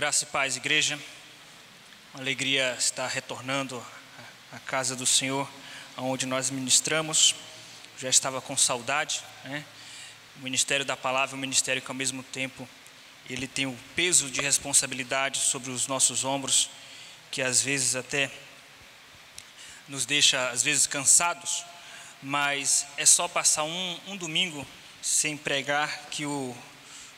Graça e paz, igreja. Uma alegria estar retornando à casa do Senhor, onde nós ministramos. Já estava com saudade, né? O ministério da palavra é um ministério que, ao mesmo tempo, ele tem o peso de responsabilidade sobre os nossos ombros, que às vezes até nos deixa, às vezes, cansados, mas é só passar um, um domingo sem pregar que o,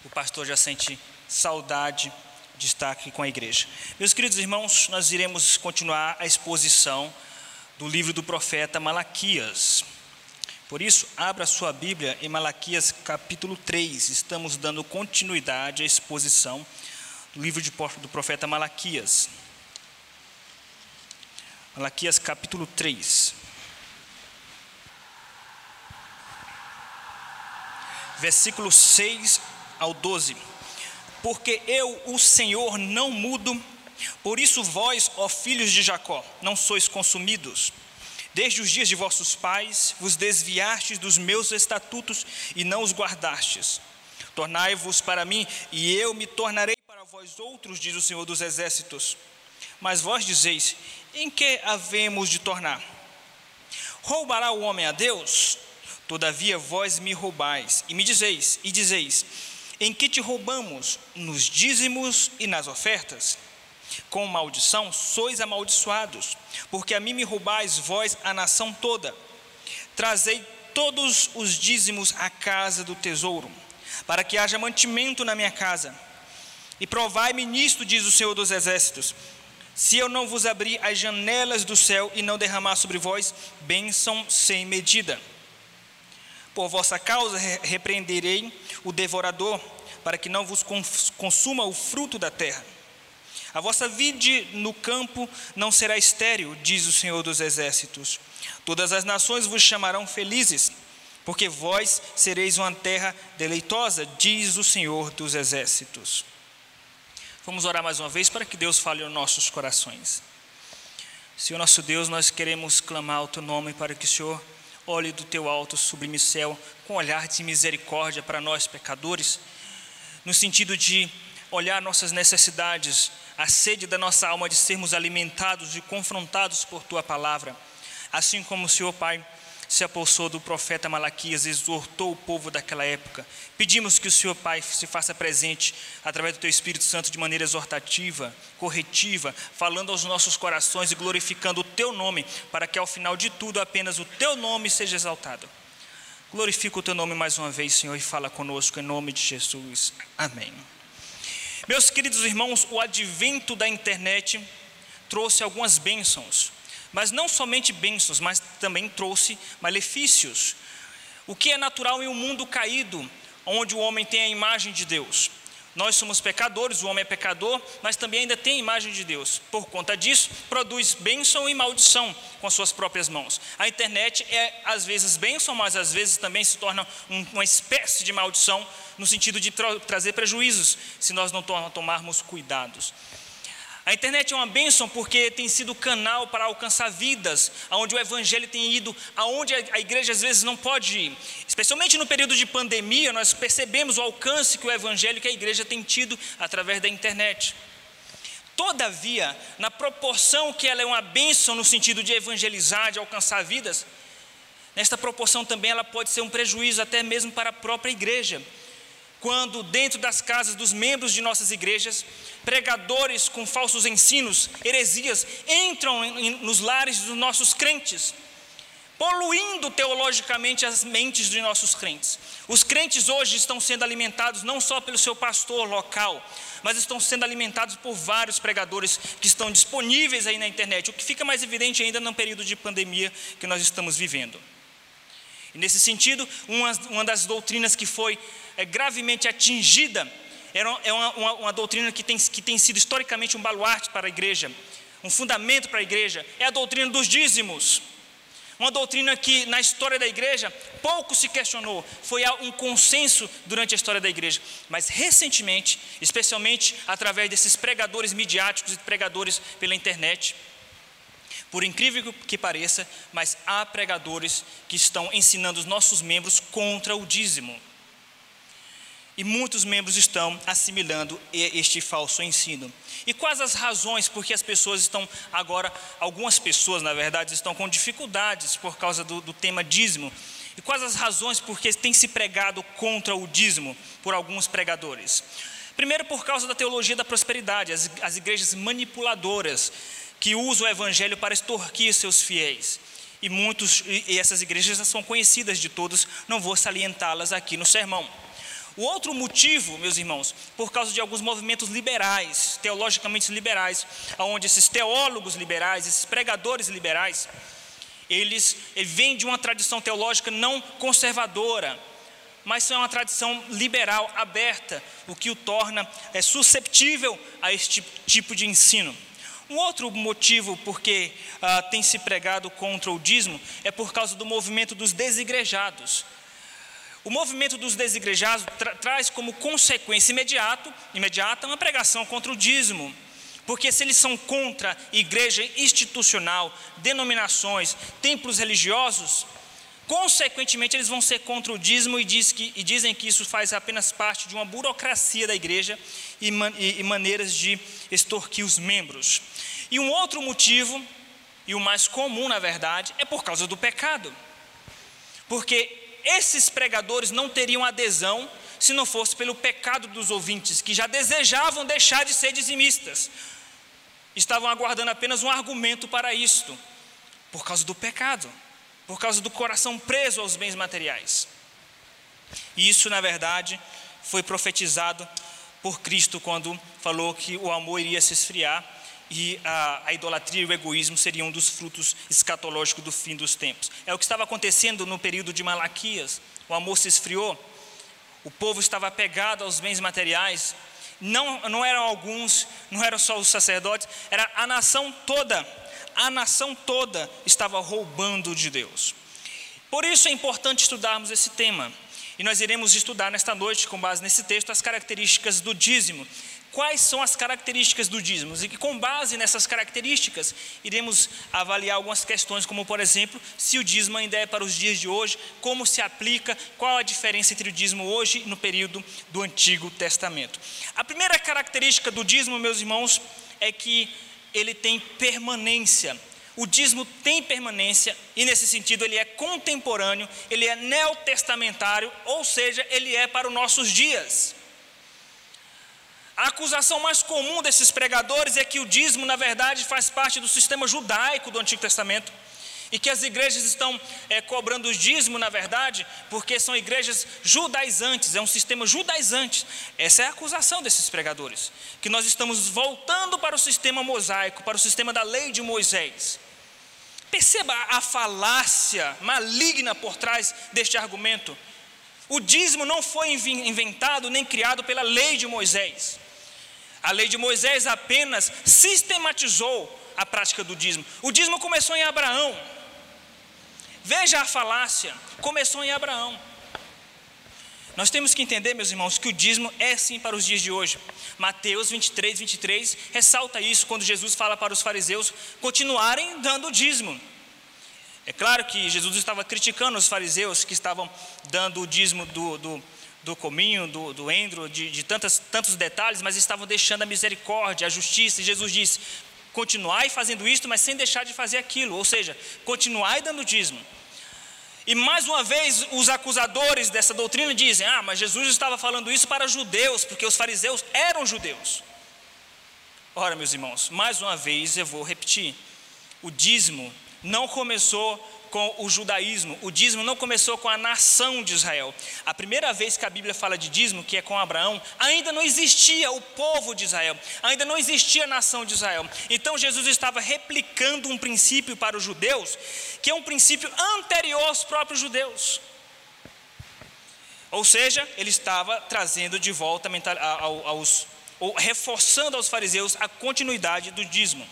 o pastor já sente saudade de estar aqui com a igreja. Meus queridos irmãos, nós iremos continuar a exposição do livro do profeta Malaquias. Por isso, abra sua Bíblia em Malaquias capítulo 3. Estamos dando continuidade à exposição do livro do profeta Malaquias. Malaquias capítulo 3. Versículo 6 ao 12 porque eu, o Senhor, não mudo. Por isso vós, ó filhos de Jacó, não sois consumidos. Desde os dias de vossos pais vos desviastes dos meus estatutos e não os guardastes. Tornai-vos para mim, e eu me tornarei para vós outros, diz o Senhor dos Exércitos. Mas vós dizeis: em que havemos de tornar? Roubará o homem a Deus? Todavia vós me roubais, e me dizeis, e dizeis: em que te roubamos nos dízimos e nas ofertas? Com maldição sois amaldiçoados, porque a mim me roubais vós a nação toda. Trazei todos os dízimos à casa do tesouro, para que haja mantimento na minha casa. E provai-me nisto, diz o Senhor dos Exércitos, se eu não vos abrir as janelas do céu e não derramar sobre vós bênção sem medida. Por vossa causa repreenderei o devorador, para que não vos consuma o fruto da terra. A vossa vide no campo não será estéril, diz o Senhor dos Exércitos. Todas as nações vos chamarão felizes, porque vós sereis uma terra deleitosa, diz o Senhor dos Exércitos. Vamos orar mais uma vez para que Deus fale aos nossos corações. Senhor nosso Deus, nós queremos clamar o teu nome para que o Senhor olhe do teu alto sublime céu com olhar de misericórdia para nós pecadores, no sentido de olhar nossas necessidades, a sede da nossa alma de sermos alimentados e confrontados por tua palavra, assim como o Senhor Pai se apossou do profeta Malaquias, exortou o povo daquela época. Pedimos que o Senhor Pai se faça presente através do Teu Espírito Santo de maneira exortativa, corretiva, falando aos nossos corações e glorificando o Teu nome, para que ao final de tudo apenas o Teu nome seja exaltado. Glorifica o Teu nome mais uma vez, Senhor, e fala conosco em nome de Jesus. Amém. Meus queridos irmãos, o advento da internet trouxe algumas bênçãos mas não somente bênçãos, mas também trouxe malefícios. O que é natural em um mundo caído, onde o homem tem a imagem de Deus? Nós somos pecadores, o homem é pecador, mas também ainda tem a imagem de Deus. Por conta disso, produz bênção e maldição com as suas próprias mãos. A internet é às vezes bênção, mas às vezes também se torna um, uma espécie de maldição, no sentido de tra trazer prejuízos, se nós não to tomarmos cuidados. A internet é uma bênção porque tem sido canal para alcançar vidas, aonde o evangelho tem ido, aonde a igreja às vezes não pode ir. Especialmente no período de pandemia, nós percebemos o alcance que o evangelho que a igreja tem tido através da internet. Todavia, na proporção que ela é uma bênção no sentido de evangelizar, de alcançar vidas, nesta proporção também ela pode ser um prejuízo até mesmo para a própria igreja quando dentro das casas dos membros de nossas igrejas, pregadores com falsos ensinos, heresias, entram nos lares dos nossos crentes, poluindo teologicamente as mentes de nossos crentes. Os crentes hoje estão sendo alimentados não só pelo seu pastor local, mas estão sendo alimentados por vários pregadores que estão disponíveis aí na internet, o que fica mais evidente ainda no período de pandemia que nós estamos vivendo. E nesse sentido, uma, uma das doutrinas que foi é, gravemente atingida é uma, uma, uma doutrina que tem, que tem sido historicamente um baluarte para a igreja, um fundamento para a igreja, é a doutrina dos dízimos. Uma doutrina que na história da igreja pouco se questionou, foi um consenso durante a história da igreja, mas recentemente, especialmente através desses pregadores midiáticos e pregadores pela internet, por incrível que pareça, mas há pregadores que estão ensinando os nossos membros contra o dízimo. E muitos membros estão assimilando este falso ensino. E quais as razões por que as pessoas estão agora, algumas pessoas na verdade, estão com dificuldades por causa do, do tema dízimo? E quais as razões por que tem se pregado contra o dízimo por alguns pregadores? Primeiro, por causa da teologia da prosperidade, as, as igrejas manipuladoras que usam o evangelho para extorquir seus fiéis. E muitos, e essas igrejas são conhecidas de todos, não vou salientá-las aqui no sermão. O outro motivo, meus irmãos, por causa de alguns movimentos liberais, teologicamente liberais, onde esses teólogos liberais, esses pregadores liberais, eles, eles vêm de uma tradição teológica não conservadora, mas são uma tradição liberal, aberta, o que o torna é, susceptível a este tipo de ensino. Um outro motivo por que ah, tem se pregado contra o dízimo é por causa do movimento dos desigrejados. O movimento dos desigrejados tra traz como consequência imediato, imediata uma pregação contra o dízimo. Porque se eles são contra igreja institucional, denominações, templos religiosos, consequentemente eles vão ser contra o dízimo e, diz que, e dizem que isso faz apenas parte de uma burocracia da igreja e, man, e maneiras de extorquir os membros. E um outro motivo, e o mais comum na verdade, é por causa do pecado. Porque esses pregadores não teriam adesão se não fosse pelo pecado dos ouvintes, que já desejavam deixar de ser dizimistas. Estavam aguardando apenas um argumento para isto, por causa do pecado, por causa do coração preso aos bens materiais. E isso, na verdade, foi profetizado por Cristo quando falou que o amor iria se esfriar e a, a, idolatria e o egoísmo seriam um dos frutos escatológicos do fim dos tempos. É o que estava acontecendo no período de Malaquias. O amor se esfriou, o povo estava apegado aos bens materiais. Não, não eram alguns, não eram só os sacerdotes, era a nação toda. A nação toda estava roubando de Deus. Por isso é importante estudarmos esse tema. E nós iremos estudar nesta noite, com base nesse texto, as características do dízimo quais são as características do dízimo e que, com base nessas características, iremos avaliar algumas questões, como, por exemplo, se o dízimo ainda é para os dias de hoje, como se aplica, qual a diferença entre o dízimo hoje e no período do Antigo Testamento. A primeira característica do dízimo, meus irmãos, é que ele tem permanência. O dízimo tem permanência e, nesse sentido, ele é contemporâneo, ele é neotestamentário, ou seja, ele é para os nossos dias. A acusação mais comum desses pregadores é que o dízimo, na verdade, faz parte do sistema judaico do Antigo Testamento. E que as igrejas estão é, cobrando o dízimo, na verdade, porque são igrejas judaizantes, é um sistema judaizante. Essa é a acusação desses pregadores. Que nós estamos voltando para o sistema mosaico, para o sistema da lei de Moisés. Perceba a falácia maligna por trás deste argumento. O dízimo não foi inventado nem criado pela lei de Moisés. A lei de Moisés apenas sistematizou a prática do dízimo. O dízimo começou em Abraão. Veja a falácia, começou em Abraão. Nós temos que entender, meus irmãos, que o dízimo é sim para os dias de hoje. Mateus 23, 23 ressalta isso quando Jesus fala para os fariseus continuarem dando o dízimo. É claro que Jesus estava criticando os fariseus que estavam dando o dízimo do, do do cominho, do, do endro, de, de tantas, tantos detalhes, mas estavam deixando a misericórdia, a justiça. E Jesus disse: continuai fazendo isto, mas sem deixar de fazer aquilo, ou seja, continuai dando dízimo. E mais uma vez, os acusadores dessa doutrina dizem: ah, mas Jesus estava falando isso para judeus, porque os fariseus eram judeus. Ora, meus irmãos, mais uma vez eu vou repetir: o dízimo não começou com o judaísmo. O dízimo não começou com a nação de Israel. A primeira vez que a Bíblia fala de dízimo, que é com Abraão, ainda não existia o povo de Israel, ainda não existia a nação de Israel. Então Jesus estava replicando um princípio para os judeus, que é um princípio anterior aos próprios judeus. Ou seja, ele estava trazendo de volta aos, ou reforçando aos fariseus a continuidade do dízimo.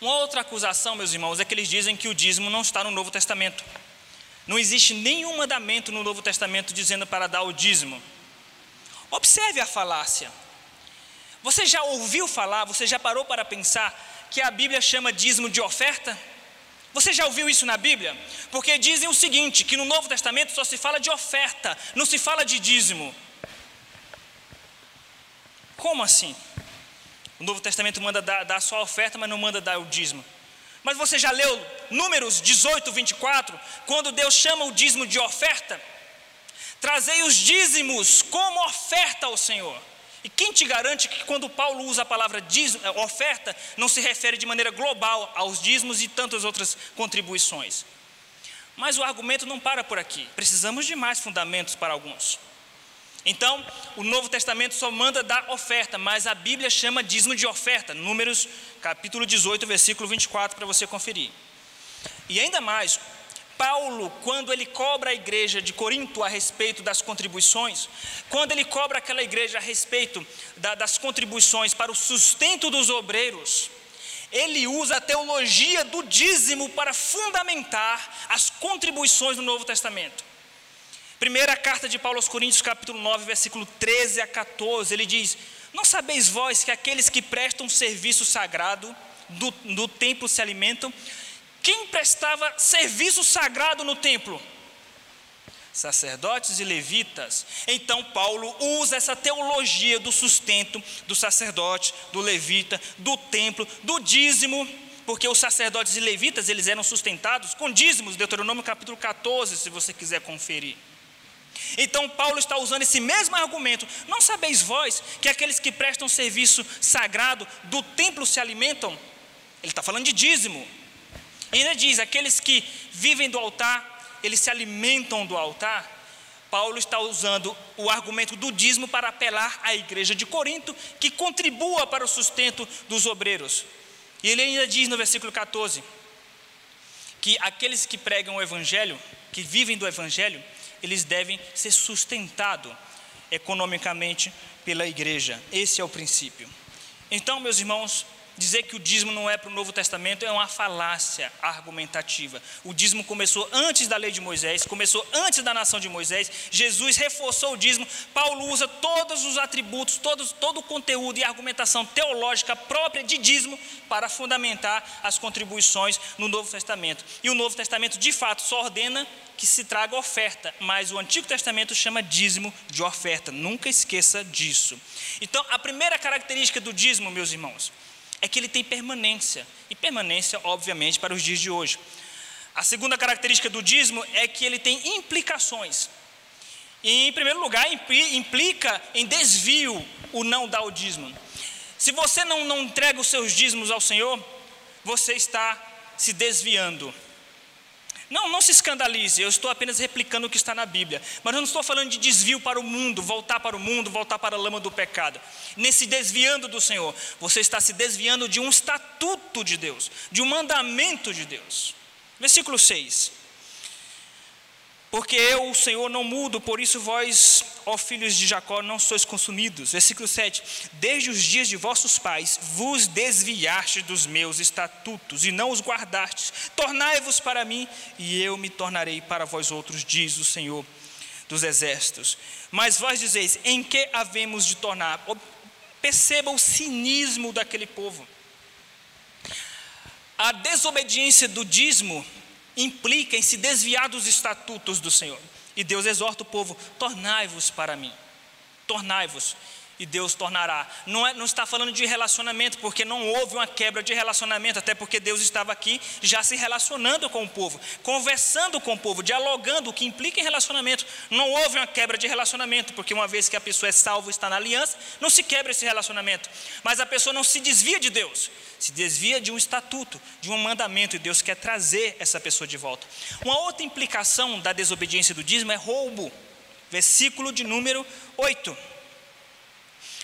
Uma outra acusação, meus irmãos, é que eles dizem que o dízimo não está no Novo Testamento. Não existe nenhum mandamento no Novo Testamento dizendo para dar o dízimo. Observe a falácia. Você já ouviu falar, você já parou para pensar que a Bíblia chama dízimo de oferta? Você já ouviu isso na Bíblia? Porque dizem o seguinte: que no Novo Testamento só se fala de oferta, não se fala de dízimo. Como assim? O Novo Testamento manda dar, dar só a oferta, mas não manda dar o dízimo. Mas você já leu Números 18, 24, quando Deus chama o dízimo de oferta? Trazei os dízimos como oferta ao Senhor. E quem te garante que quando Paulo usa a palavra dízimo, eh, oferta, não se refere de maneira global aos dízimos e tantas outras contribuições? Mas o argumento não para por aqui. Precisamos de mais fundamentos para alguns. Então, o Novo Testamento só manda dar oferta, mas a Bíblia chama dízimo de oferta. Números capítulo 18, versículo 24, para você conferir. E ainda mais, Paulo, quando ele cobra a igreja de Corinto a respeito das contribuições, quando ele cobra aquela igreja a respeito da, das contribuições para o sustento dos obreiros, ele usa a teologia do dízimo para fundamentar as contribuições do Novo Testamento. Primeira carta de Paulo aos Coríntios, capítulo 9, versículo 13 a 14, ele diz: Não sabeis vós que aqueles que prestam serviço sagrado do, do templo se alimentam? Quem prestava serviço sagrado no templo? Sacerdotes e levitas. Então, Paulo usa essa teologia do sustento do sacerdote, do levita, do templo, do dízimo, porque os sacerdotes e levitas eles eram sustentados com dízimos, Deuteronômio capítulo 14, se você quiser conferir. Então, Paulo está usando esse mesmo argumento. Não sabeis vós que aqueles que prestam serviço sagrado do templo se alimentam? Ele está falando de dízimo. E ainda diz: aqueles que vivem do altar, eles se alimentam do altar. Paulo está usando o argumento do dízimo para apelar à igreja de Corinto, que contribua para o sustento dos obreiros. E ele ainda diz no versículo 14: que aqueles que pregam o evangelho, que vivem do evangelho, eles devem ser sustentados economicamente pela igreja. Esse é o princípio. Então, meus irmãos, Dizer que o dízimo não é para o Novo Testamento é uma falácia argumentativa. O dízimo começou antes da lei de Moisés, começou antes da nação de Moisés. Jesus reforçou o dízimo. Paulo usa todos os atributos, todos, todo o conteúdo e argumentação teológica própria de dízimo para fundamentar as contribuições no Novo Testamento. E o Novo Testamento, de fato, só ordena que se traga oferta, mas o Antigo Testamento chama dízimo de oferta. Nunca esqueça disso. Então, a primeira característica do dízimo, meus irmãos, é que ele tem permanência, e permanência, obviamente, para os dias de hoje. A segunda característica do dízimo é que ele tem implicações. E, em primeiro lugar, implica em desvio o não dar o dízimo. Se você não, não entrega os seus dízimos ao Senhor, você está se desviando. Não, não se escandalize, eu estou apenas replicando o que está na Bíblia. Mas eu não estou falando de desvio para o mundo, voltar para o mundo, voltar para a lama do pecado. Nesse desviando do Senhor, você está se desviando de um estatuto de Deus, de um mandamento de Deus. Versículo 6. Porque eu, o Senhor, não mudo, por isso vós, ó filhos de Jacó, não sois consumidos. Versículo 7. Desde os dias de vossos pais vos desviastes dos meus estatutos e não os guardastes. Tornai-vos para mim e eu me tornarei para vós outros, diz o Senhor dos exércitos. Mas vós dizeis: em que havemos de tornar? Perceba o cinismo daquele povo. A desobediência do dízimo implica em se desviar dos estatutos do Senhor. E Deus exorta o povo: tornai-vos para mim, tornai-vos e Deus tornará. Não, é, não, está falando de relacionamento, porque não houve uma quebra de relacionamento, até porque Deus estava aqui já se relacionando com o povo, conversando com o povo, dialogando, o que implica em relacionamento. Não houve uma quebra de relacionamento, porque uma vez que a pessoa é salva está na aliança, não se quebra esse relacionamento. Mas a pessoa não se desvia de Deus, se desvia de um estatuto, de um mandamento, e Deus quer trazer essa pessoa de volta. Uma outra implicação da desobediência do dízimo é roubo. Versículo de número 8.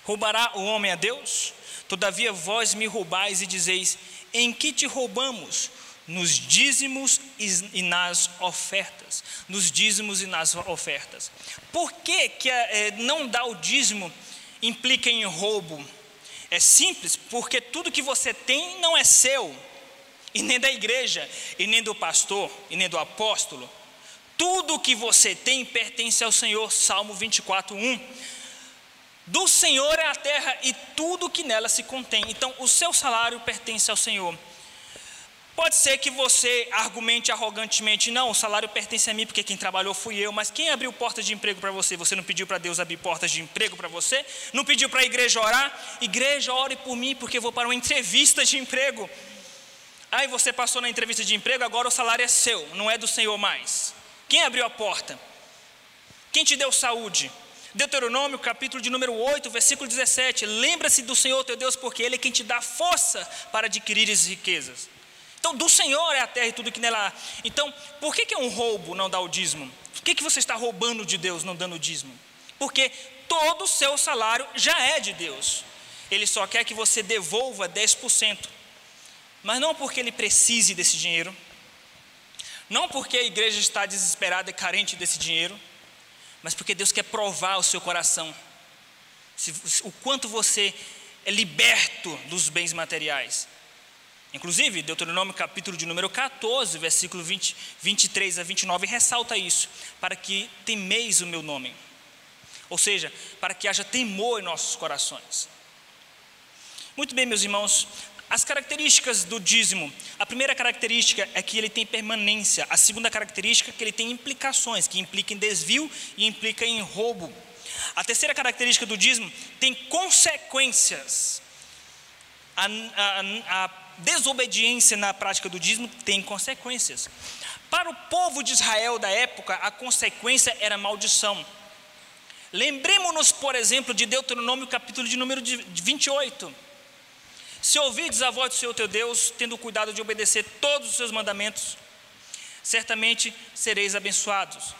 Roubará o homem a Deus? Todavia vós me roubais e dizeis: Em que te roubamos? Nos dízimos e nas ofertas. Nos dízimos e nas ofertas. Por que, que é, não dar o dízimo implica em roubo? É simples, porque tudo que você tem não é seu, e nem da igreja, e nem do pastor, e nem do apóstolo. Tudo que você tem pertence ao Senhor. Salmo 24, 1. Do Senhor é a terra e tudo que nela se contém. Então, o seu salário pertence ao Senhor. Pode ser que você argumente arrogantemente, não, o salário pertence a mim porque quem trabalhou fui eu, mas quem abriu portas de emprego para você? Você não pediu para Deus abrir portas de emprego para você? Não pediu para a igreja orar? Igreja, ore por mim porque eu vou para uma entrevista de emprego. Aí você passou na entrevista de emprego, agora o salário é seu, não é do Senhor mais. Quem abriu a porta? Quem te deu saúde? Deuteronômio, capítulo de número 8, versículo 17. Lembra-se do Senhor teu Deus, porque Ele é quem te dá força para adquirir as riquezas. Então, do Senhor é a terra e tudo que nela há. Então, por que, que é um roubo não dar o dízimo? Por que, que você está roubando de Deus não dando o dízimo? Porque todo o seu salário já é de Deus. Ele só quer que você devolva 10%. Mas não porque ele precise desse dinheiro, não porque a igreja está desesperada e carente desse dinheiro, mas porque Deus quer provar o seu coração, se, o quanto você é liberto dos bens materiais. Inclusive, Deuteronômio capítulo de número 14, versículo 20, 23 a 29, ressalta isso, para que temeis o meu nome. Ou seja, para que haja temor em nossos corações. Muito bem, meus irmãos, as características do dízimo. A primeira característica é que ele tem permanência. A segunda característica é que ele tem implicações, que implica em desvio e implica em roubo. A terceira característica do dízimo tem consequências. A, a, a desobediência na prática do dízimo tem consequências. Para o povo de Israel da época, a consequência era maldição. Lembremos-nos, por exemplo, de Deuteronômio, capítulo de número 28. Se ouvides a voz do Senhor teu Deus, tendo cuidado de obedecer todos os seus mandamentos, certamente sereis abençoados.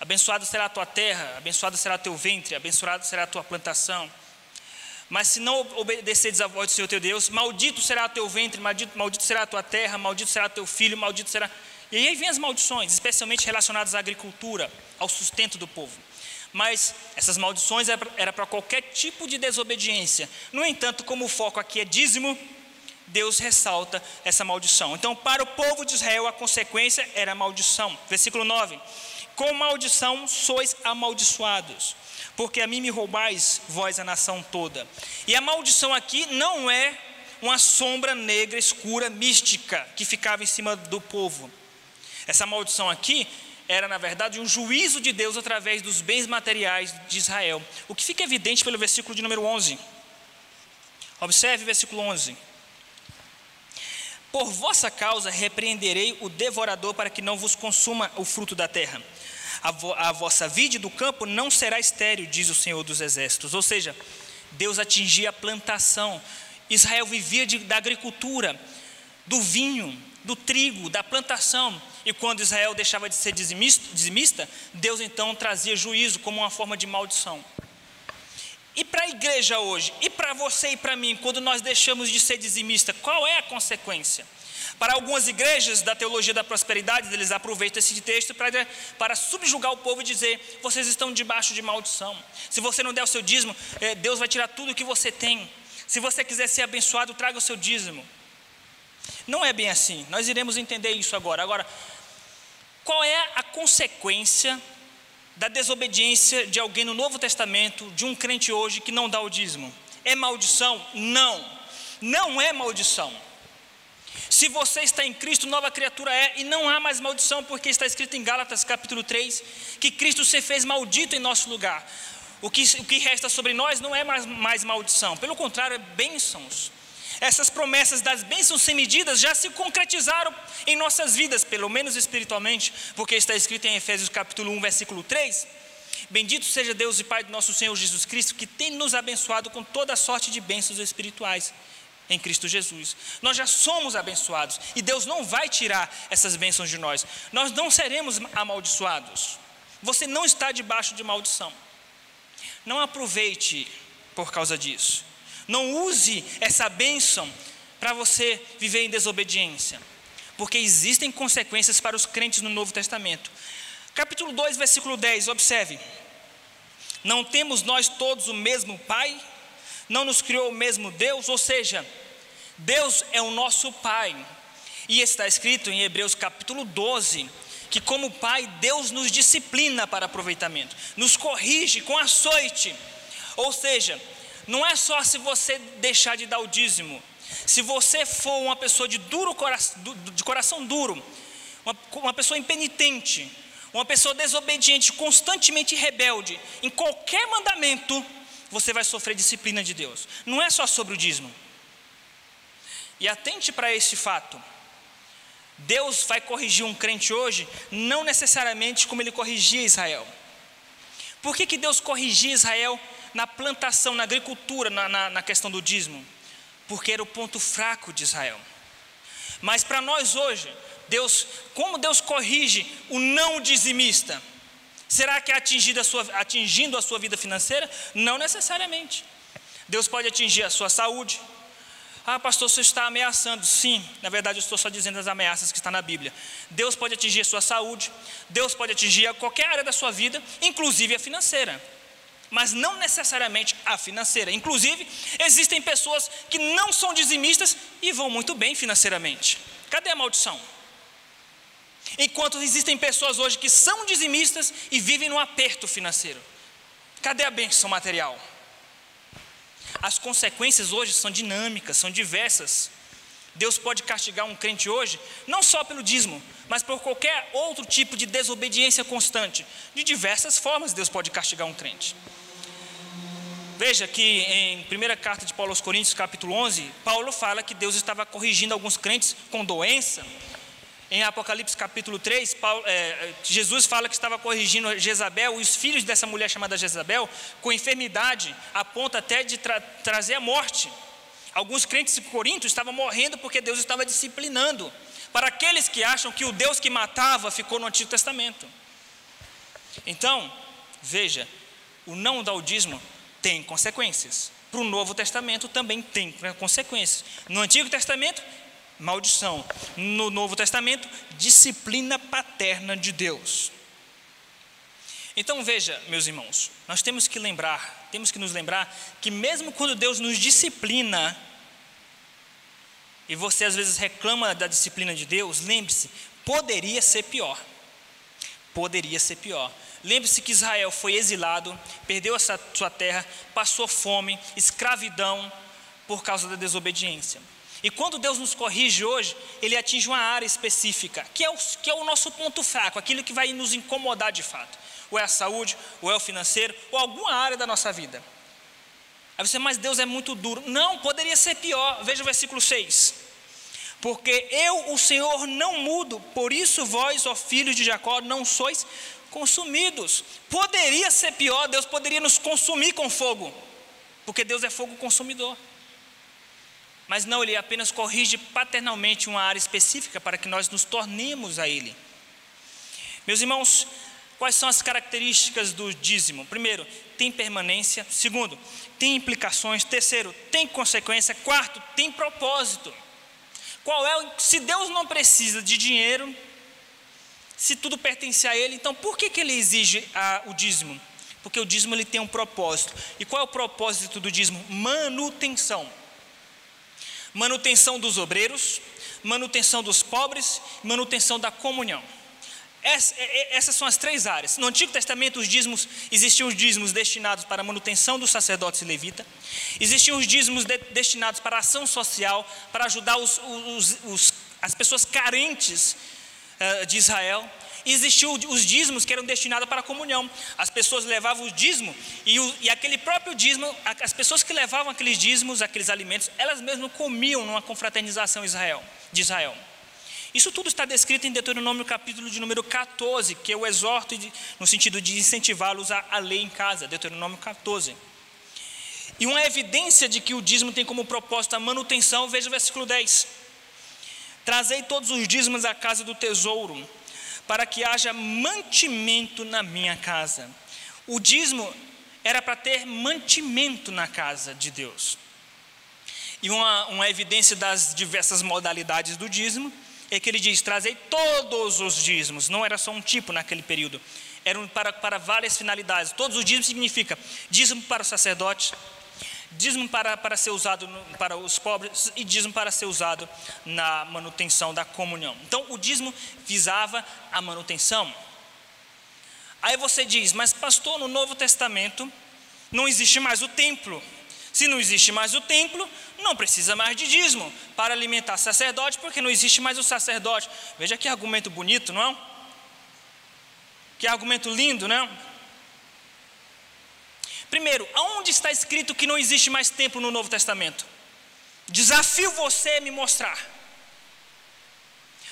Abençoado será a tua terra, abençoado será o teu ventre, abençoado será a tua plantação. Mas se não obedeceres a voz do Senhor teu Deus, maldito será o teu ventre, maldito, maldito será a tua terra, maldito será o teu filho, maldito será. E aí vem as maldições, especialmente relacionadas à agricultura, ao sustento do povo. Mas essas maldições era para qualquer tipo de desobediência. No entanto, como o foco aqui é dízimo, Deus ressalta essa maldição. Então, para o povo de Israel, a consequência era a maldição. Versículo 9: Com maldição sois amaldiçoados porque a mim me roubais, vós a nação toda. E a maldição aqui não é uma sombra negra, escura, mística, que ficava em cima do povo. Essa maldição aqui era, na verdade, um juízo de Deus através dos bens materiais de Israel. O que fica evidente pelo versículo de número 11. Observe o versículo 11. Por vossa causa repreenderei o devorador para que não vos consuma o fruto da terra a, vo, a vossa vide do campo não será estéril, diz o Senhor dos Exércitos. Ou seja, Deus atingia a plantação. Israel vivia de, da agricultura, do vinho, do trigo, da plantação. E quando Israel deixava de ser dizimista, Deus então trazia juízo como uma forma de maldição. E para a igreja hoje, e para você e para mim, quando nós deixamos de ser dizimista, qual é a consequência? Para algumas igrejas da teologia da prosperidade, eles aproveitam esse texto para, para subjugar o povo e dizer: vocês estão debaixo de maldição. Se você não der o seu dízimo, eh, Deus vai tirar tudo o que você tem. Se você quiser ser abençoado, traga o seu dízimo. Não é bem assim. Nós iremos entender isso agora. Agora, qual é a consequência da desobediência de alguém no Novo Testamento, de um crente hoje que não dá o dízimo? É maldição? Não. Não é maldição. Se você está em Cristo, nova criatura é, e não há mais maldição, porque está escrito em Gálatas capítulo 3 que Cristo se fez maldito em nosso lugar. O que, o que resta sobre nós não é mais, mais maldição, pelo contrário, é bênçãos. Essas promessas das bênçãos sem medidas já se concretizaram em nossas vidas, pelo menos espiritualmente, porque está escrito em Efésios capítulo 1, versículo 3. Bendito seja Deus e Pai do nosso Senhor Jesus Cristo, que tem nos abençoado com toda sorte de bênçãos espirituais em Cristo Jesus. Nós já somos abençoados e Deus não vai tirar essas bênçãos de nós. Nós não seremos amaldiçoados. Você não está debaixo de maldição. Não aproveite por causa disso. Não use essa bênção para você viver em desobediência, porque existem consequências para os crentes no Novo Testamento. Capítulo 2, versículo 10, observe. Não temos nós todos o mesmo Pai? Não nos criou o mesmo Deus? Ou seja, Deus é o nosso Pai. E está escrito em Hebreus capítulo 12 que, como Pai, Deus nos disciplina para aproveitamento, nos corrige com açoite. Ou seja, não é só se você deixar de dar o dízimo, Se você for uma pessoa de, duro de coração duro, uma, uma pessoa impenitente, uma pessoa desobediente, constantemente rebelde, em qualquer mandamento, você vai sofrer disciplina de Deus. Não é só sobre o dízimo. E atente para este fato. Deus vai corrigir um crente hoje, não necessariamente como ele corrigia Israel. Por que, que Deus corrigia Israel na plantação, na agricultura, na, na, na questão do dízimo? Porque era o ponto fraco de Israel. Mas para nós hoje, Deus, como Deus corrige o não dizimista? Será que é atingindo a, sua, atingindo a sua vida financeira? Não necessariamente. Deus pode atingir a sua saúde. Ah, pastor, você está ameaçando. Sim, na verdade eu estou só dizendo as ameaças que está na Bíblia. Deus pode atingir a sua saúde, Deus pode atingir qualquer área da sua vida, inclusive a financeira. Mas não necessariamente a financeira. Inclusive, existem pessoas que não são dizimistas e vão muito bem financeiramente. Cadê a maldição? Enquanto existem pessoas hoje que são dizimistas e vivem no aperto financeiro. Cadê a bênção material? As consequências hoje são dinâmicas, são diversas. Deus pode castigar um crente hoje, não só pelo dízimo, mas por qualquer outro tipo de desobediência constante. De diversas formas Deus pode castigar um crente. Veja que em primeira carta de Paulo aos Coríntios, capítulo 11, Paulo fala que Deus estava corrigindo alguns crentes com doença, em Apocalipse capítulo 3, Paulo, é, Jesus fala que estava corrigindo Jezabel e os filhos dessa mulher chamada Jezabel com enfermidade, a ponto até de tra trazer a morte. Alguns crentes de Corinto estavam morrendo porque Deus estava disciplinando. Para aqueles que acham que o Deus que matava ficou no Antigo Testamento. Então, veja, o não daudismo tem consequências. Para o Novo Testamento também tem consequências. No Antigo Testamento maldição. No Novo Testamento, disciplina paterna de Deus. Então veja, meus irmãos, nós temos que lembrar, temos que nos lembrar que mesmo quando Deus nos disciplina, e você às vezes reclama da disciplina de Deus, lembre-se, poderia ser pior. Poderia ser pior. Lembre-se que Israel foi exilado, perdeu a sua terra, passou fome, escravidão por causa da desobediência. E quando Deus nos corrige hoje, Ele atinge uma área específica, que é, o, que é o nosso ponto fraco, aquilo que vai nos incomodar de fato. Ou é a saúde, ou é o financeiro, ou alguma área da nossa vida. Aí você, mas Deus é muito duro. Não, poderia ser pior. Veja o versículo 6. Porque eu, o Senhor, não mudo, por isso vós, ó filhos de Jacó, não sois consumidos. Poderia ser pior, Deus poderia nos consumir com fogo, porque Deus é fogo consumidor. Mas não, ele apenas corrige paternalmente uma área específica para que nós nos tornemos a ele. Meus irmãos, quais são as características do dízimo? Primeiro, tem permanência. Segundo, tem implicações. Terceiro, tem consequência. Quarto, tem propósito. Qual é? Se Deus não precisa de dinheiro, se tudo pertence a Ele, então por que, que Ele exige a, o dízimo? Porque o dízimo ele tem um propósito. E qual é o propósito do dízimo? Manutenção manutenção dos obreiros, manutenção dos pobres, manutenção da comunhão. Essas são as três áreas. No Antigo Testamento, os dízimos, existiam os dízimos destinados para a manutenção dos sacerdotes e levita, existiam os dízimos de, destinados para a ação social, para ajudar os, os, os, as pessoas carentes uh, de Israel, existiam os dízimos que eram destinados para a comunhão. As pessoas levavam o dízimo e, o, e aquele próprio dízimo, as pessoas que levavam aqueles dízimos, aqueles alimentos, elas mesmas comiam numa confraternização de Israel. Isso tudo está descrito em Deuteronômio capítulo de número 14, que eu exorto no sentido de incentivá-los a, a ler em casa, Deuteronômio 14. E uma evidência de que o dízimo tem como propósito a manutenção, veja o versículo 10. Trazei todos os dízimos à casa do tesouro, para que haja mantimento na minha casa. O dízimo era para ter mantimento na casa de Deus. E uma, uma evidência das diversas modalidades do dízimo é que ele diz: trazei todos os dízimos, não era só um tipo naquele período, eram para, para várias finalidades. Todos os dízimos significa dízimo para os sacerdotes, dízimo para, para ser usado no, para os pobres e dízimo para ser usado na manutenção da comunhão. Então, o dízimo visava a manutenção. Aí você diz, mas pastor, no Novo Testamento não existe mais o templo. Se não existe mais o templo, não precisa mais de dízimo para alimentar sacerdote, porque não existe mais o sacerdote. Veja que argumento bonito, não é? Que argumento lindo, não é? Primeiro, aonde está escrito que não existe mais templo no Novo Testamento? Desafio você a me mostrar.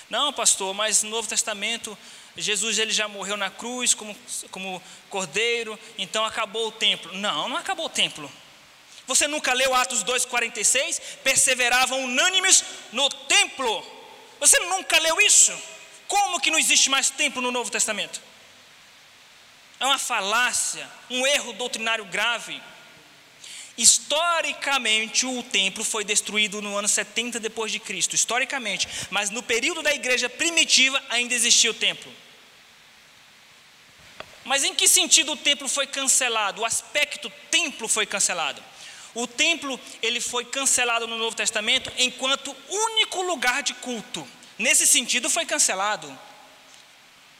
Não, pastor, mas no Novo Testamento Jesus ele já morreu na cruz como, como cordeiro, então acabou o templo. Não, não acabou o templo. Você nunca leu Atos 2,46? Perseveravam unânimes no templo. Você nunca leu isso? Como que não existe mais templo no Novo Testamento? É uma falácia, um erro doutrinário grave. Historicamente, o templo foi destruído no ano 70 depois de Cristo, historicamente, mas no período da igreja primitiva ainda existia o templo. Mas em que sentido o templo foi cancelado? O aspecto templo foi cancelado. O templo ele foi cancelado no Novo Testamento enquanto único lugar de culto. Nesse sentido foi cancelado.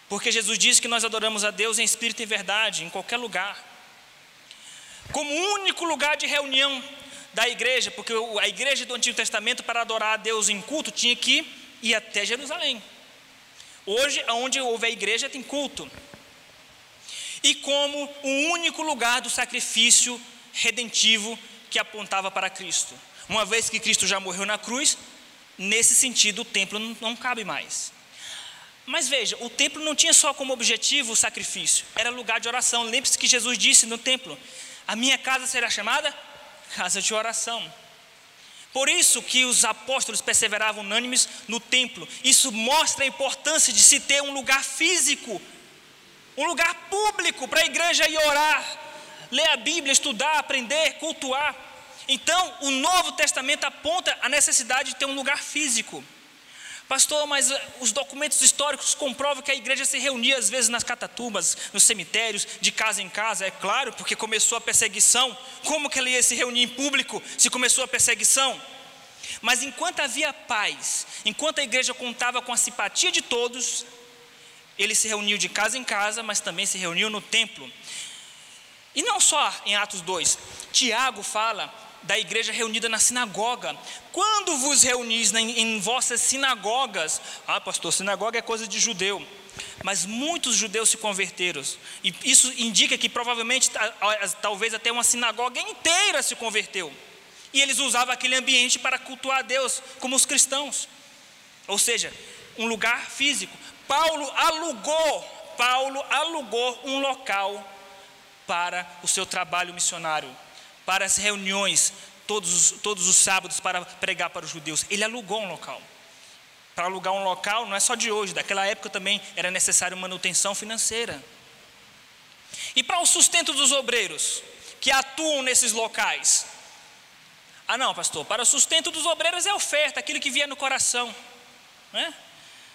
Porque Jesus disse que nós adoramos a Deus em espírito e verdade, em qualquer lugar. Como único lugar de reunião da igreja, porque a igreja do Antigo Testamento, para adorar a Deus em culto, tinha que ir até Jerusalém. Hoje, onde houve a igreja, tem culto e como o único lugar do sacrifício redentivo que apontava para Cristo. Uma vez que Cristo já morreu na cruz, nesse sentido o templo não, não cabe mais. Mas veja, o templo não tinha só como objetivo o sacrifício, era lugar de oração. Lembre-se que Jesus disse no templo: A minha casa será chamada casa de oração. Por isso que os apóstolos perseveravam unânimes no templo. Isso mostra a importância de se ter um lugar físico um lugar público para a igreja ir orar, ler a Bíblia, estudar, aprender, cultuar. Então, o Novo Testamento aponta a necessidade de ter um lugar físico. Pastor, mas eh, os documentos históricos comprovam que a igreja se reunia às vezes nas catatumbas, nos cemitérios, de casa em casa, é claro, porque começou a perseguição. Como que ela ia se reunir em público se começou a perseguição? Mas enquanto havia paz, enquanto a igreja contava com a simpatia de todos, ele se reuniu de casa em casa, mas também se reuniu no templo. E não só em Atos 2, Tiago fala da igreja reunida na sinagoga. Quando vos reunis em, em vossas sinagogas, ah, pastor, sinagoga é coisa de judeu. Mas muitos judeus se converteram. E isso indica que provavelmente, talvez até uma sinagoga inteira se converteu. E eles usavam aquele ambiente para cultuar a Deus, como os cristãos. Ou seja, um lugar físico. Paulo alugou, Paulo alugou um local para o seu trabalho missionário, para as reuniões todos, todos os sábados para pregar para os judeus. Ele alugou um local. Para alugar um local não é só de hoje, daquela época também era necessário manutenção financeira. E para o sustento dos obreiros que atuam nesses locais? Ah, não, pastor, para o sustento dos obreiros é oferta, aquilo que vier no coração. Né?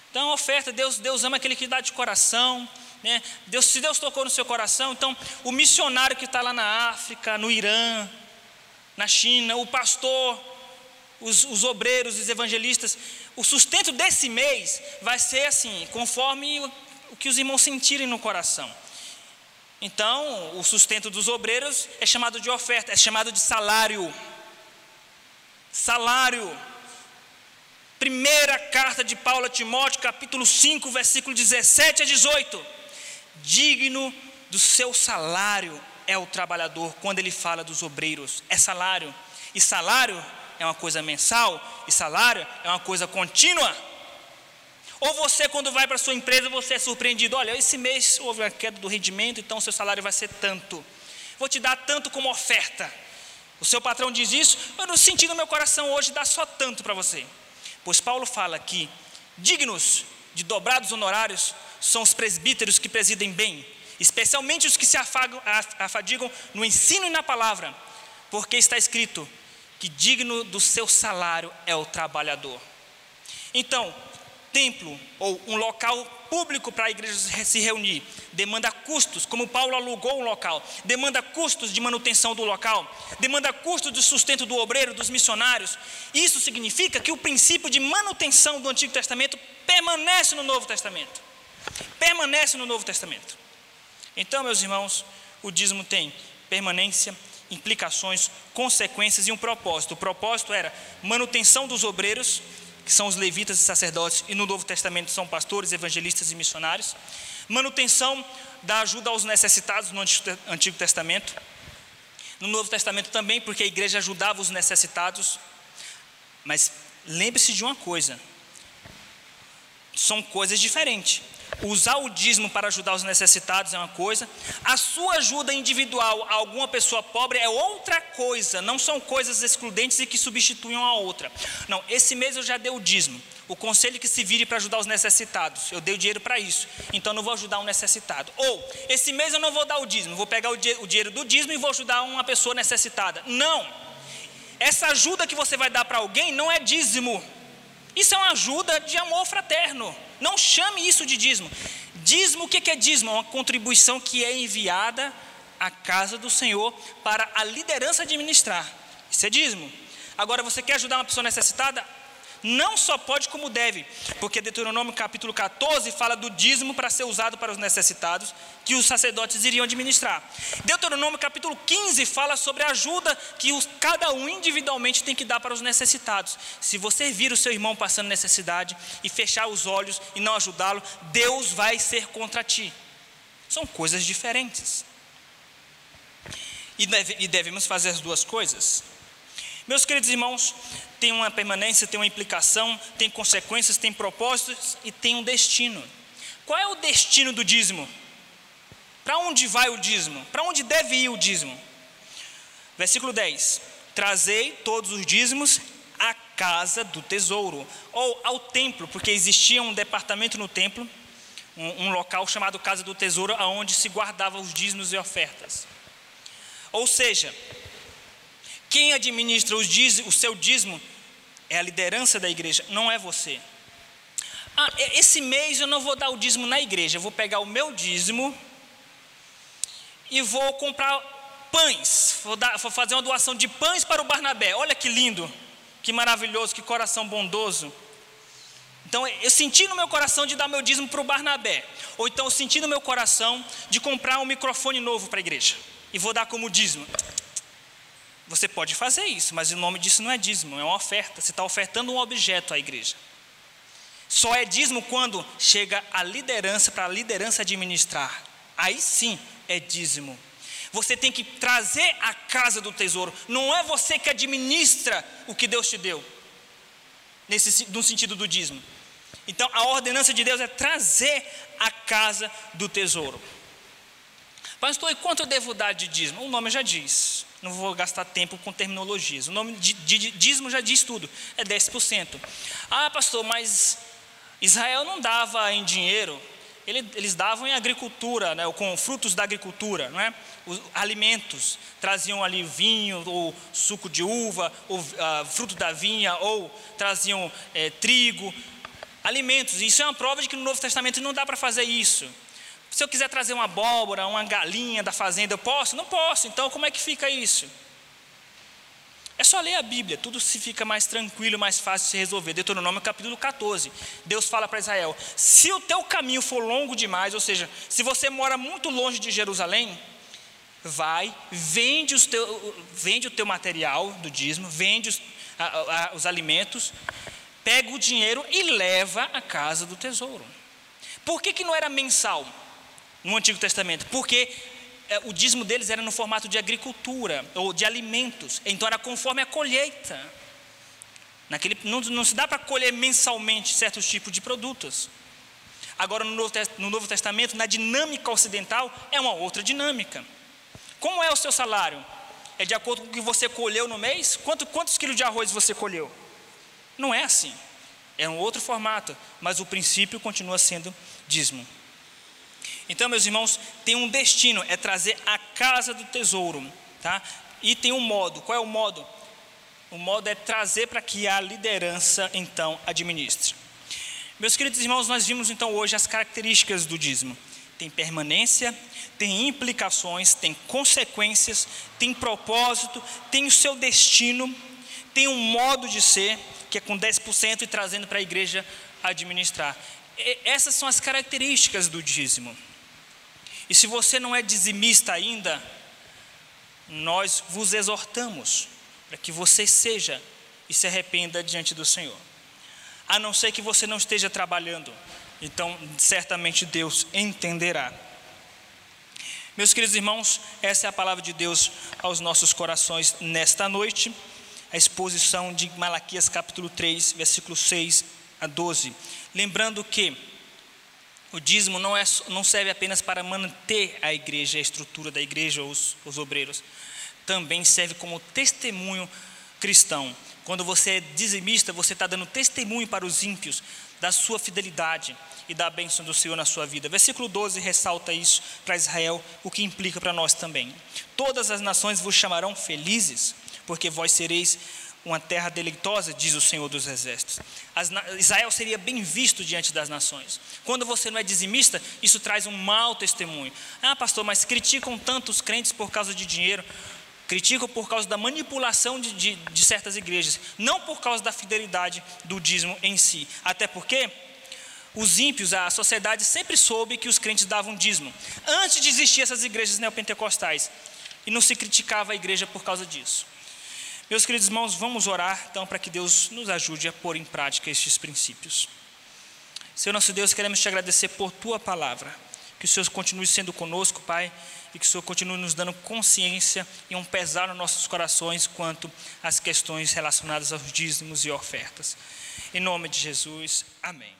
Então, oferta, Deus, Deus ama aquele que dá de coração. Né? Deus, se Deus tocou no seu coração, então o missionário que está lá na África, no Irã, na China, o pastor, os, os obreiros, os evangelistas, o sustento desse mês vai ser assim, conforme o, o que os irmãos sentirem no coração. Então, o sustento dos obreiros é chamado de oferta, é chamado de salário. Salário. Primeira carta de Paulo a Timóteo, capítulo 5, versículo 17 a 18. Digno do seu salário é o trabalhador, quando ele fala dos obreiros, é salário. E salário é uma coisa mensal, e salário é uma coisa contínua. Ou você, quando vai para sua empresa, você é surpreendido: olha, esse mês houve uma queda do rendimento, então seu salário vai ser tanto. Vou te dar tanto como oferta. O seu patrão diz isso, eu senti no meu coração hoje dar só tanto para você. Pois Paulo fala que dignos de dobrados honorários são os presbíteros que presidem bem, especialmente os que se afagam, afadigam no ensino e na palavra, porque está escrito que digno do seu salário é o trabalhador. Então, templo ou um local público para a igreja se reunir demanda custos, como Paulo alugou um local, demanda custos de manutenção do local, demanda custos de sustento do obreiro, dos missionários. Isso significa que o princípio de manutenção do Antigo Testamento permanece no Novo Testamento. Permanece no Novo Testamento. Então, meus irmãos, o dízimo tem permanência implicações, consequências e um propósito. O propósito era manutenção dos obreiros, que são os levitas e sacerdotes, e no Novo Testamento são pastores, evangelistas e missionários. Manutenção da ajuda aos necessitados no Antigo Testamento. No Novo Testamento também, porque a igreja ajudava os necessitados. Mas lembre-se de uma coisa: são coisas diferentes. Usar o dízimo para ajudar os necessitados é uma coisa, a sua ajuda individual a alguma pessoa pobre é outra coisa, não são coisas excludentes e que substituem a outra. Não, esse mês eu já dei o dízimo. O conselho que se vire para ajudar os necessitados. Eu dei o dinheiro para isso, então não vou ajudar um necessitado. Ou, esse mês eu não vou dar o dízimo, vou pegar o dinheiro do dízimo e vou ajudar uma pessoa necessitada. Não! Essa ajuda que você vai dar para alguém não é dízimo. Isso é uma ajuda de amor fraterno. Não chame isso de dízimo. Dízimo, o que é dízimo? É uma contribuição que é enviada à casa do Senhor para a liderança administrar. Isso é dízimo. Agora, você quer ajudar uma pessoa necessitada? Não só pode como deve, porque Deuteronômio capítulo 14 fala do dízimo para ser usado para os necessitados, que os sacerdotes iriam administrar. Deuteronômio capítulo 15 fala sobre a ajuda que os, cada um individualmente tem que dar para os necessitados. Se você vir o seu irmão passando necessidade e fechar os olhos e não ajudá-lo, Deus vai ser contra ti. São coisas diferentes. E, e devemos fazer as duas coisas. Meus queridos irmãos, tem uma permanência, tem uma implicação, tem consequências, tem propósitos e tem um destino. Qual é o destino do dízimo? Para onde vai o dízimo? Para onde deve ir o dízimo? Versículo 10: Trazei todos os dízimos à casa do tesouro, ou ao templo, porque existia um departamento no templo, um, um local chamado Casa do Tesouro, onde se guardava os dízimos e ofertas. Ou seja, quem administra o seu dízimo é a liderança da igreja, não é você. Ah, esse mês eu não vou dar o dízimo na igreja, eu vou pegar o meu dízimo e vou comprar pães, vou, dar, vou fazer uma doação de pães para o Barnabé. Olha que lindo, que maravilhoso, que coração bondoso. Então eu senti no meu coração de dar meu dízimo para o Barnabé. Ou então eu senti no meu coração de comprar um microfone novo para a igreja. E vou dar como dízimo. Você pode fazer isso, mas o nome disso não é dízimo, é uma oferta. Você está ofertando um objeto à igreja. Só é dízimo quando chega a liderança para a liderança administrar. Aí sim é dízimo. Você tem que trazer a casa do tesouro. Não é você que administra o que Deus te deu. Nesse, no sentido do dízimo. Então a ordenança de Deus é trazer a casa do tesouro. Pastor, e quanto eu devo dar de dízimo? O nome já diz. Não vou gastar tempo com terminologias. O nome de, de dízimo já diz tudo. É 10%. Ah, pastor, mas Israel não dava em dinheiro. Eles davam em agricultura, né, com frutos da agricultura, não é? Os alimentos. Traziam ali vinho, ou suco de uva, ou ah, fruto da vinha, ou traziam é, trigo. Alimentos. Isso é uma prova de que no Novo Testamento não dá para fazer isso. Se eu quiser trazer uma abóbora, uma galinha da fazenda, eu posso? Não posso. Então, como é que fica isso? É só ler a Bíblia, tudo se fica mais tranquilo, mais fácil de se resolver. Deuteronômio capítulo 14. Deus fala para Israel: se o teu caminho for longo demais, ou seja, se você mora muito longe de Jerusalém, vai, vende, os teu, vende o teu material do dízimo, vende os, a, a, os alimentos, pega o dinheiro e leva à casa do tesouro. Por que, que não era mensal? No Antigo Testamento, porque é, o dízimo deles era no formato de agricultura ou de alimentos, então era conforme a colheita. Naquele, não, não se dá para colher mensalmente certos tipos de produtos. Agora, no Novo, no Novo Testamento, na dinâmica ocidental, é uma outra dinâmica. Como é o seu salário? É de acordo com o que você colheu no mês? Quanto, quantos quilos de arroz você colheu? Não é assim. É um outro formato, mas o princípio continua sendo dízimo. Então, meus irmãos, tem um destino, é trazer a casa do tesouro, tá? E tem um modo. Qual é o modo? O modo é trazer para que a liderança então administre. Meus queridos irmãos, nós vimos então hoje as características do dízimo. Tem permanência, tem implicações, tem consequências, tem propósito, tem o seu destino, tem um modo de ser, que é com 10% e trazendo para a igreja administrar. E essas são as características do dízimo. E se você não é dizimista ainda, nós vos exortamos para que você seja e se arrependa diante do Senhor. A não ser que você não esteja trabalhando, então certamente Deus entenderá. Meus queridos irmãos, essa é a palavra de Deus aos nossos corações nesta noite, a exposição de Malaquias capítulo 3, versículo 6 a 12. Lembrando que o dízimo não, é, não serve apenas para manter a igreja, a estrutura da igreja, os, os obreiros, também serve como testemunho cristão. Quando você é dizimista, você está dando testemunho para os ímpios da sua fidelidade e da bênção do Senhor na sua vida. Versículo 12 ressalta isso para Israel, o que implica para nós também. Todas as nações vos chamarão felizes, porque vós sereis uma terra deleitosa, diz o Senhor dos Exércitos. As, Israel seria bem visto diante das nações. Quando você não é dizimista, isso traz um mau testemunho. Ah, pastor, mas criticam tantos crentes por causa de dinheiro. Criticam por causa da manipulação de, de, de certas igrejas, não por causa da fidelidade do dízimo em si. Até porque os ímpios, a sociedade sempre soube que os crentes davam dízimo. Antes de existir essas igrejas neopentecostais. E não se criticava a igreja por causa disso. Meus queridos irmãos, vamos orar então para que Deus nos ajude a pôr em prática estes princípios. Senhor nosso Deus, queremos te agradecer por tua palavra. Que o Senhor continue sendo conosco, Pai, e que o Senhor continue nos dando consciência e um pesar nos nossos corações quanto às questões relacionadas aos dízimos e ofertas. Em nome de Jesus, amém.